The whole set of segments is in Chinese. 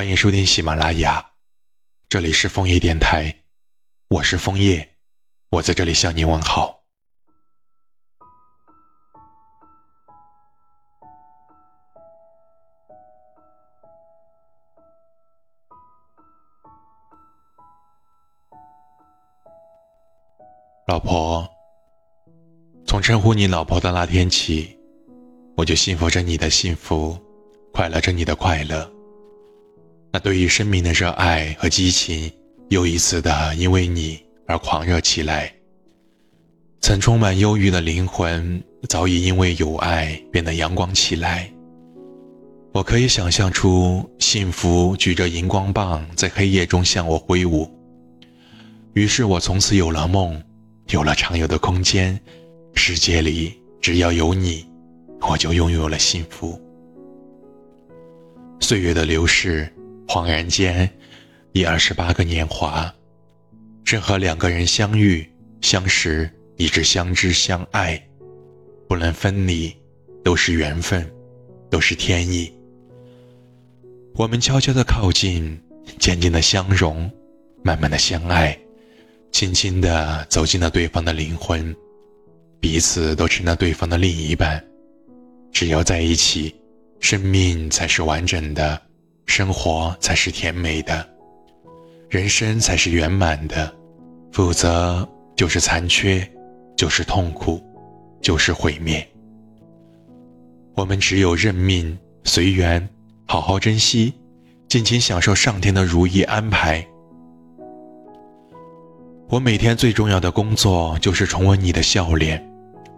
欢迎收听喜马拉雅，这里是枫叶电台，我是枫叶，我在这里向你问好。老婆，从称呼你老婆的那天起，我就幸福着你的幸福，快乐着你的快乐。那对于生命的热爱和激情，又一次的因为你而狂热起来。曾充满忧郁的灵魂，早已因为有爱变得阳光起来。我可以想象出幸福举着荧光棒在黑夜中向我挥舞。于是我从此有了梦。有了畅游的空间，世界里只要有你，我就拥有了幸福。岁月的流逝，恍然间，已二十八个年华。任何两个人相遇、相识，以至相知相爱，不能分离，都是缘分，都是天意。我们悄悄的靠近，渐渐的相融，慢慢的相爱。轻轻地走进了对方的灵魂，彼此都成了对方的另一半。只有在一起，生命才是完整的，生活才是甜美的，人生才是圆满的。否则，就是残缺，就是痛苦，就是毁灭。我们只有认命、随缘，好好珍惜，尽情享受上天的如意安排。我每天最重要的工作就是重温你的笑脸，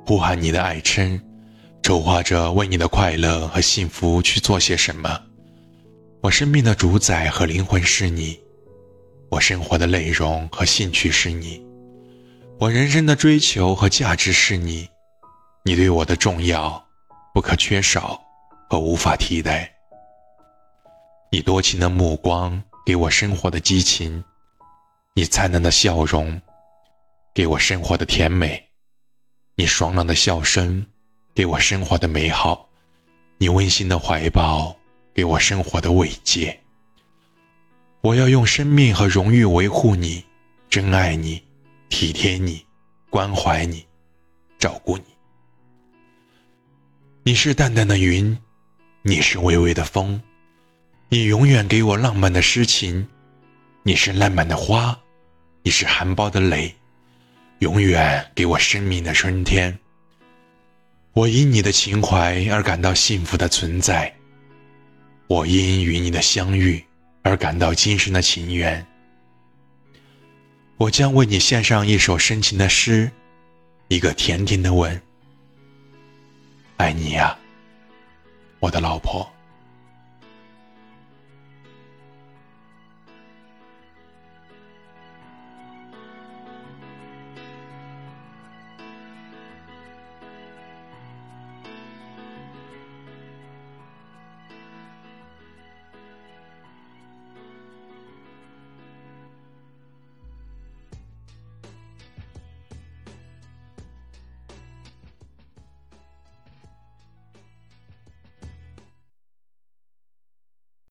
呼喊你的爱称，筹划着为你的快乐和幸福去做些什么。我生命的主宰和灵魂是你，我生活的内容和兴趣是你，我人生的追求和价值是你。你对我的重要，不可缺少和无法替代。你多情的目光给我生活的激情。你灿烂的笑容，给我生活的甜美；你爽朗的笑声，给我生活的美好；你温馨的怀抱，给我生活的慰藉。我要用生命和荣誉维护你，珍爱你，体贴你，关怀你，照顾你。你是淡淡的云，你是微微的风，你永远给我浪漫的诗情。你是烂漫的花。你是含苞的蕾，永远给我生命的春天。我因你的情怀而感到幸福的存在，我因与你的相遇而感到今生的情缘。我将为你献上一首深情的诗，一个甜甜的吻。爱你呀，我的老婆。